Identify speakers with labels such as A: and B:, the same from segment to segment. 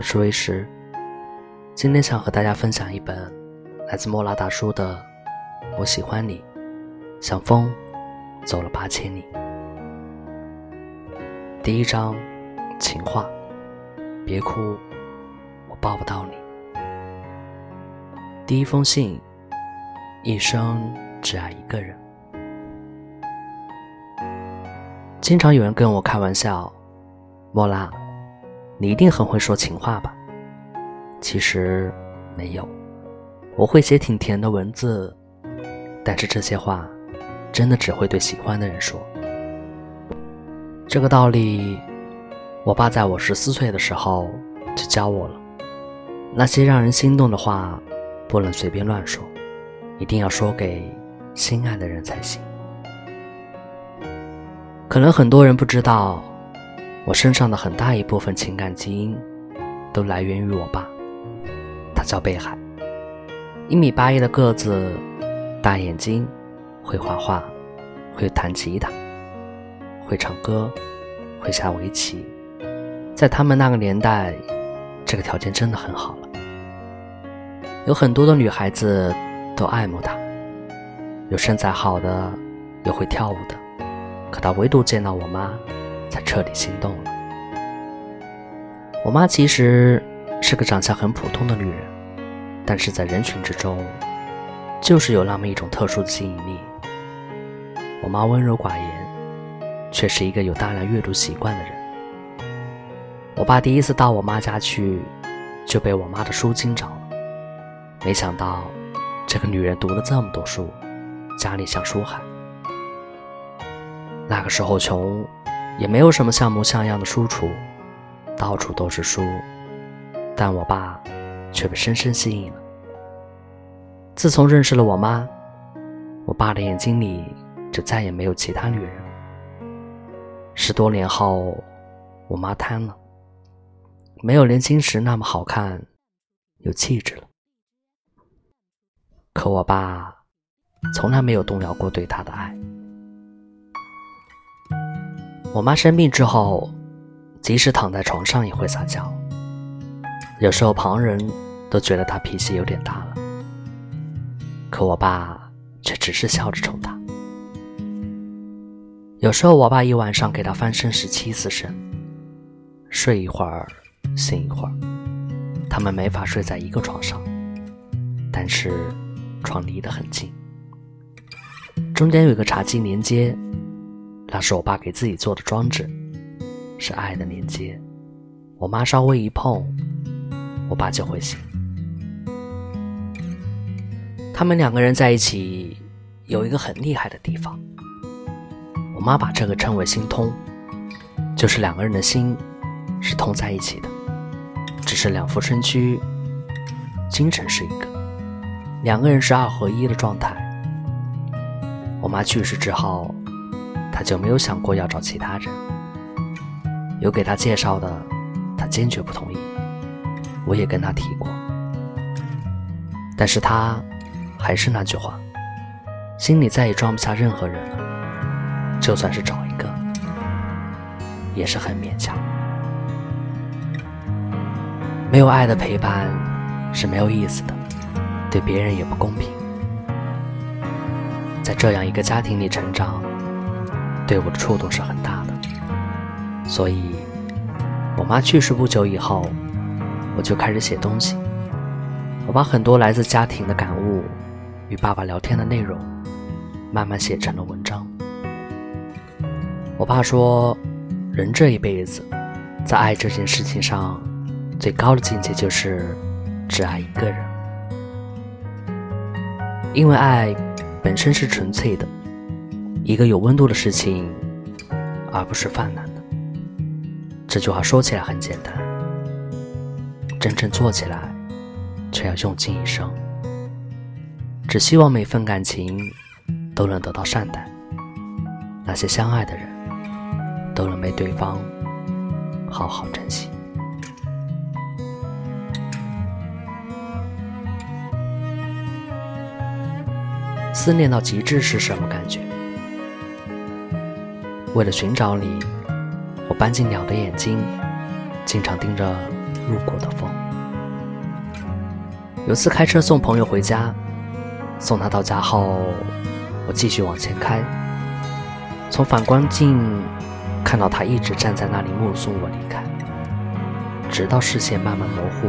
A: 我是威石，今天想和大家分享一本来自莫拉大叔的《我喜欢你，像风走了八千里》。第一章，情话，别哭，我抱不到你。第一封信，一生只爱一个人。经常有人跟我开玩笑，莫拉。你一定很会说情话吧？其实没有，我会写挺甜的文字，但是这些话真的只会对喜欢的人说。这个道理，我爸在我十四岁的时候就教我了。那些让人心动的话，不能随便乱说，一定要说给心爱的人才行。可能很多人不知道。我身上的很大一部分情感基因，都来源于我爸。他叫贝海，一米八一的个子，大眼睛，会画画，会弹吉他，会唱歌，会下围棋。在他们那个年代，这个条件真的很好了。有很多的女孩子都爱慕他，有身材好的，有会跳舞的，可他唯独见到我妈。才彻底心动了。我妈其实是个长相很普通的女人，但是在人群之中，就是有那么一种特殊的吸引力。我妈温柔寡言，却是一个有大量阅读习惯的人。我爸第一次到我妈家去，就被我妈的书惊着了。没想到，这个女人读了这么多书，家里像书海。那个时候穷。也没有什么像模像样的书橱，到处都是书，但我爸却被深深吸引了。自从认识了我妈，我爸的眼睛里就再也没有其他女人。十多年后，我妈瘫了，没有年轻时那么好看，有气质了。可我爸从来没有动摇过对她的爱。我妈生病之后，即使躺在床上也会撒娇。有时候旁人都觉得她脾气有点大了，可我爸却只是笑着宠她。有时候我爸一晚上给她翻身十七次身，睡一会儿，醒一会儿，他们没法睡在一个床上，但是床离得很近，中间有个茶几连接。那是我爸给自己做的装置，是爱的连接。我妈稍微一碰，我爸就会醒。他们两个人在一起有一个很厉害的地方，我妈把这个称为“心通”，就是两个人的心是通在一起的，只是两副身躯，精神是一个，两个人是二合一的状态。我妈去世之后。他就没有想过要找其他人，有给他介绍的，他坚决不同意。我也跟他提过，但是他还是那句话，心里再也装不下任何人了。就算是找一个，也是很勉强。没有爱的陪伴是没有意思的，对别人也不公平。在这样一个家庭里成长。对我的触动是很大的，所以，我妈去世不久以后，我就开始写东西。我把很多来自家庭的感悟与爸爸聊天的内容，慢慢写成了文章。我爸说，人这一辈子，在爱这件事情上，最高的境界就是只爱一个人，因为爱本身是纯粹的。一个有温度的事情，而不是泛滥的。这句话说起来很简单，真正做起来却要用尽一生。只希望每份感情都能得到善待，那些相爱的人都能被对方好好珍惜。思念到极致是什么感觉？为了寻找你，我搬进鸟的眼睛，经常盯着路过的风。有次开车送朋友回家，送他到家后，我继续往前开，从反光镜看到他一直站在那里目送我离开，直到视线慢慢模糊，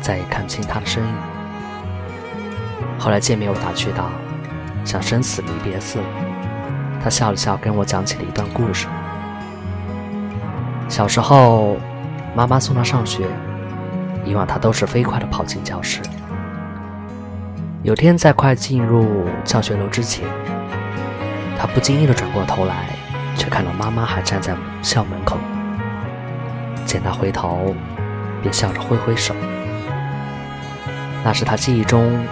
A: 再也看不清他的身影。后来见面，我打趣道：“像生死离别似的。”他笑了笑，跟我讲起了一段故事。小时候，妈妈送他上学，以往他都是飞快地跑进教室。有天在快进入教学楼之前，他不经意地转过头来，却看到妈妈还站在校门口。见他回头，便笑着挥挥手。那是他记忆中。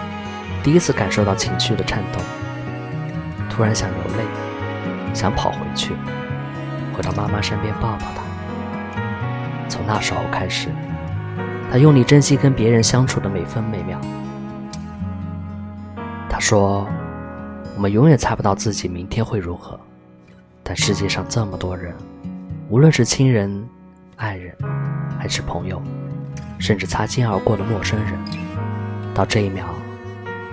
A: 第一次感受到情绪的颤动，突然想流泪，想跑回去，回到妈妈身边抱抱她。从那时候开始，他用力珍惜跟别人相处的每分每秒。他说：“我们永远猜不到自己明天会如何，但世界上这么多人，无论是亲人、爱人，还是朋友，甚至擦肩而过的陌生人，到这一秒。”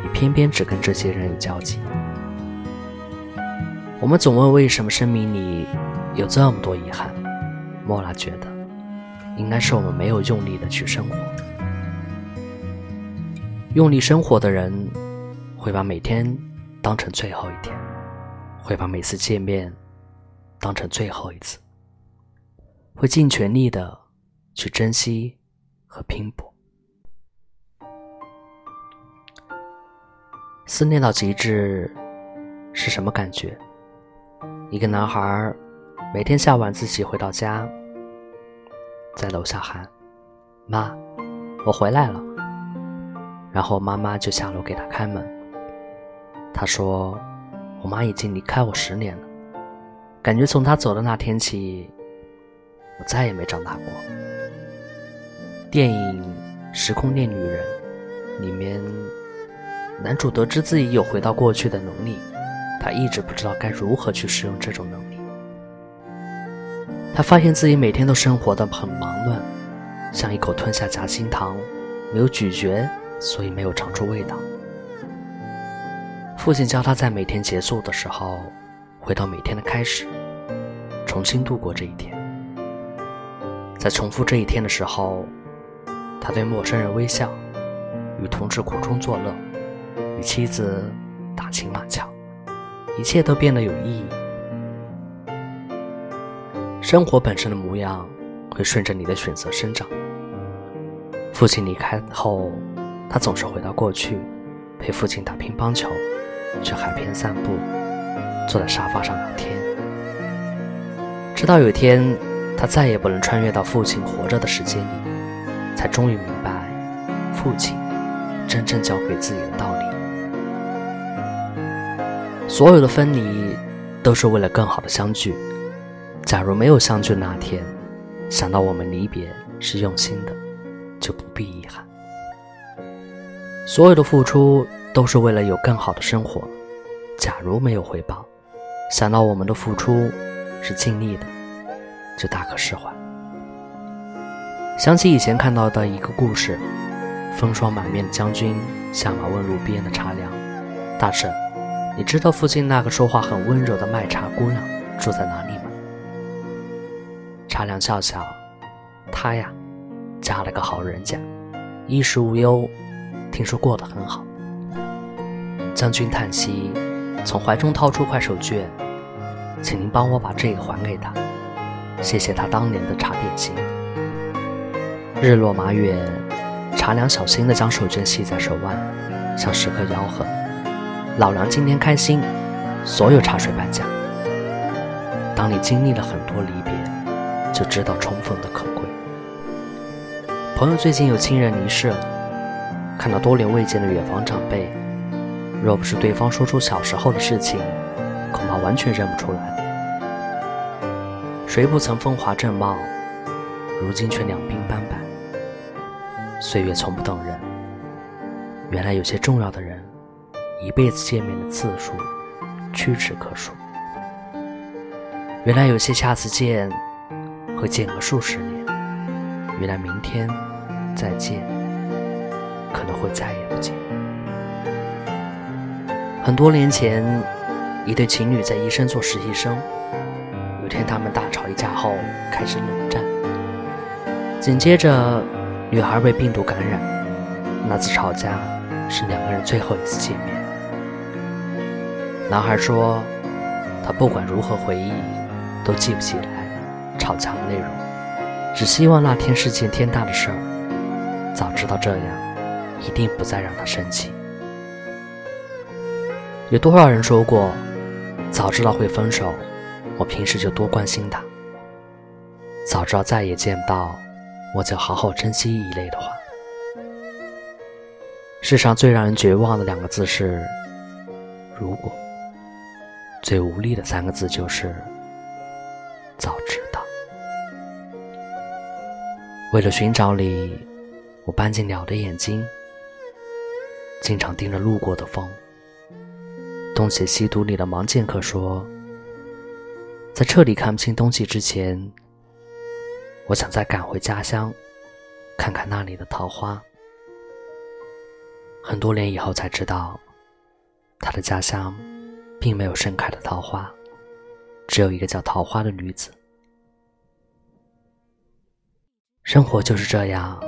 A: 你偏偏只跟这些人有交集。我们总问为什么生命里有这么多遗憾，莫拉觉得，应该是我们没有用力的去生活。用力生活的人，会把每天当成最后一天，会把每次见面当成最后一次，会尽全力的去珍惜和拼搏。思念到极致是什么感觉？一个男孩每天下晚自习回到家，在楼下喊：“妈，我回来了。”然后妈妈就下楼给他开门。他说：“我妈已经离开我十年了，感觉从她走的那天起，我再也没长大过。”电影《时空恋女人》里面。男主得知自己有回到过去的能力，他一直不知道该如何去使用这种能力。他发现自己每天都生活的很忙乱，像一口吞下夹心糖，没有咀嚼，所以没有尝出味道。父亲教他在每天结束的时候，回到每天的开始，重新度过这一天。在重复这一天的时候，他对陌生人微笑，与同事苦中作乐。与妻子打情骂俏，一切都变得有意义。生活本身的模样会顺着你的选择生长。父亲离开后，他总是回到过去，陪父亲打乒乓球，去海边散步，坐在沙发上聊天。直到有一天，他再也不能穿越到父亲活着的时间里，才终于明白，父亲真正教给自己的道理。所有的分离，都是为了更好的相聚。假如没有相聚那天，想到我们离别是用心的，就不必遗憾。所有的付出都是为了有更好的生活。假如没有回报，想到我们的付出是尽力的，就大可释怀。想起以前看到的一个故事：风霜满面的将军下马问路边的茶凉，大婶。你知道附近那个说话很温柔的卖茶姑娘住在哪里吗？茶凉笑笑，她呀，嫁了个好人家，衣食无忧，听说过得很好。将军叹息，从怀中掏出块手绢，请您帮我把这个还给她，谢谢她当年的茶点心。日落马远，茶凉小心地将手绢系在手腕，像时刻吆喝。老梁今天开心，所有茶水半价。当你经历了很多离别，就知道重逢的可贵。朋友最近有亲人离世了，看到多年未见的远房长辈，若不是对方说出小时候的事情，恐怕完全认不出来。谁不曾风华正茂，如今却两鬓斑白。岁月从不等人，原来有些重要的人。一辈子见面的次数屈指可数。原来有些下次见会间隔数十年，原来明天再见，可能会再也不见。很多年前，一对情侣在医生做实习生。有天他们大吵一架后开始冷战，紧接着女孩被病毒感染。那次吵架是两个人最后一次见面。男孩说，他不管如何回忆，都记不起来吵架的内容，只希望那天是件天大的事儿。早知道这样，一定不再让他生气。有多少人说过，早知道会分手，我平时就多关心他；早知道再也见不到，我就好好珍惜一类的话。世上最让人绝望的两个字是“如果”，最无力的三个字就是“早知道”。为了寻找你，我搬进鸟的眼睛，经常盯着路过的风。东邪西毒里的盲剑客说：“在彻底看不清东西之前，我想再赶回家乡，看看那里的桃花。”很多年以后才知道，他的家乡并没有盛开的桃花，只有一个叫桃花的女子。生活就是这样，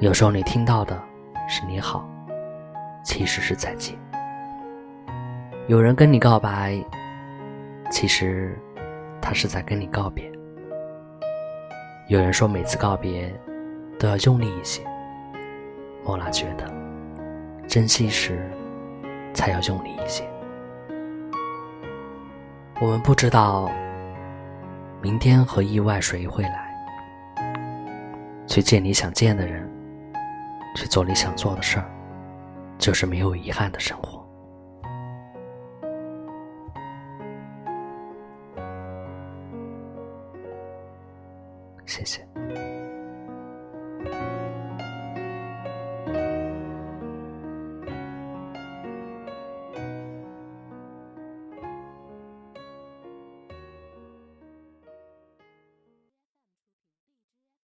A: 有时候你听到的是“你好”，其实是再见。有人跟你告白，其实他是在跟你告别。有人说每次告别都要用力一些，莫拉觉得珍惜时才要用力一些。我们不知道明天和意外谁会来，去见你想见的人，去做你想做的事儿，就是没有遗憾的生活。谢谢。